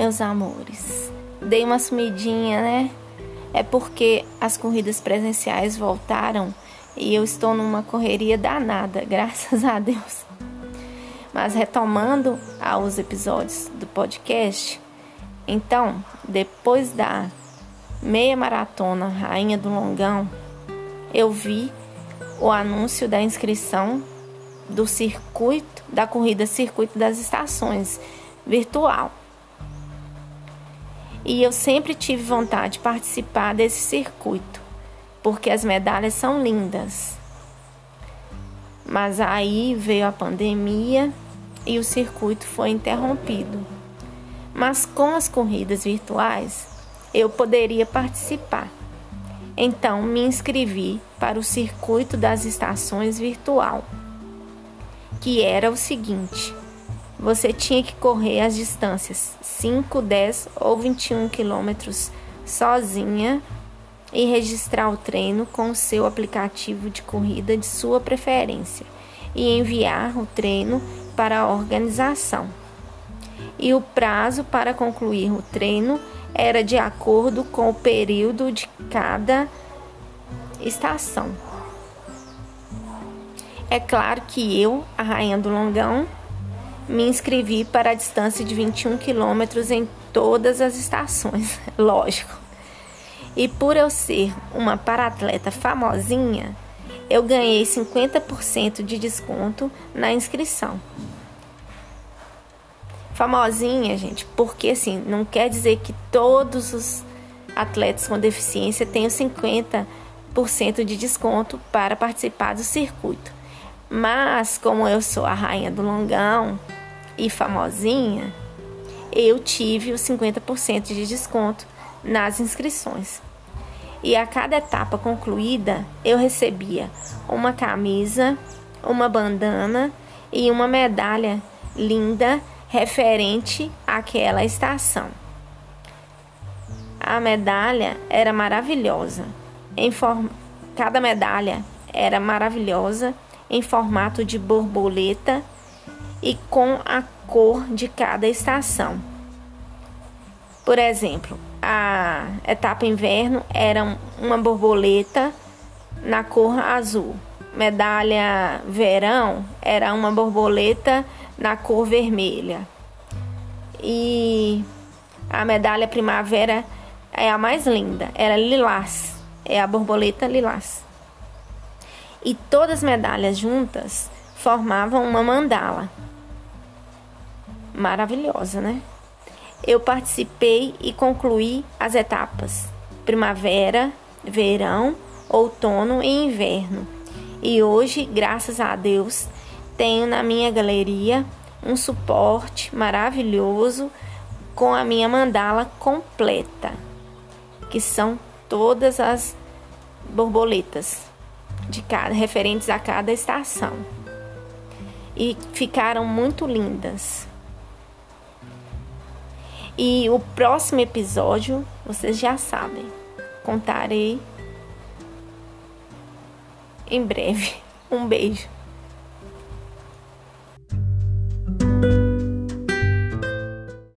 meus amores. Dei uma sumidinha, né? É porque as corridas presenciais voltaram e eu estou numa correria danada, graças a Deus. Mas retomando aos episódios do podcast, então, depois da meia maratona Rainha do Longão, eu vi o anúncio da inscrição do circuito da corrida Circuito das Estações virtual. E eu sempre tive vontade de participar desse circuito, porque as medalhas são lindas. Mas aí veio a pandemia e o circuito foi interrompido. Mas com as corridas virtuais, eu poderia participar. Então me inscrevi para o circuito das estações virtual, que era o seguinte: você tinha que correr as distâncias 5, 10 ou 21 quilômetros sozinha e registrar o treino com o seu aplicativo de corrida de sua preferência e enviar o treino para a organização. E o prazo para concluir o treino era de acordo com o período de cada estação. É claro que eu, a rainha do longão, me inscrevi para a distância de 21 quilômetros em todas as estações, lógico. E por eu ser uma paratleta famosinha, eu ganhei 50% de desconto na inscrição. Famosinha, gente, porque assim, não quer dizer que todos os atletas com deficiência tenham 50% de desconto para participar do circuito. Mas como eu sou a rainha do longão, e famosinha, eu tive os 50% de desconto nas inscrições. E a cada etapa concluída, eu recebia uma camisa, uma bandana e uma medalha linda referente àquela estação. A medalha era maravilhosa. Em form... Cada medalha era maravilhosa em formato de borboleta e com a cor de cada estação. Por exemplo, a etapa inverno era uma borboleta na cor azul. Medalha verão era uma borboleta na cor vermelha. E a medalha primavera é a mais linda, era lilás, é a borboleta lilás. E todas as medalhas juntas formavam uma mandala maravilhosa, né? Eu participei e concluí as etapas primavera, verão, outono e inverno. E hoje, graças a Deus, tenho na minha galeria um suporte maravilhoso com a minha mandala completa, que são todas as borboletas de cada referentes a cada estação. E ficaram muito lindas. E o próximo episódio, vocês já sabem, contarei em breve. Um beijo.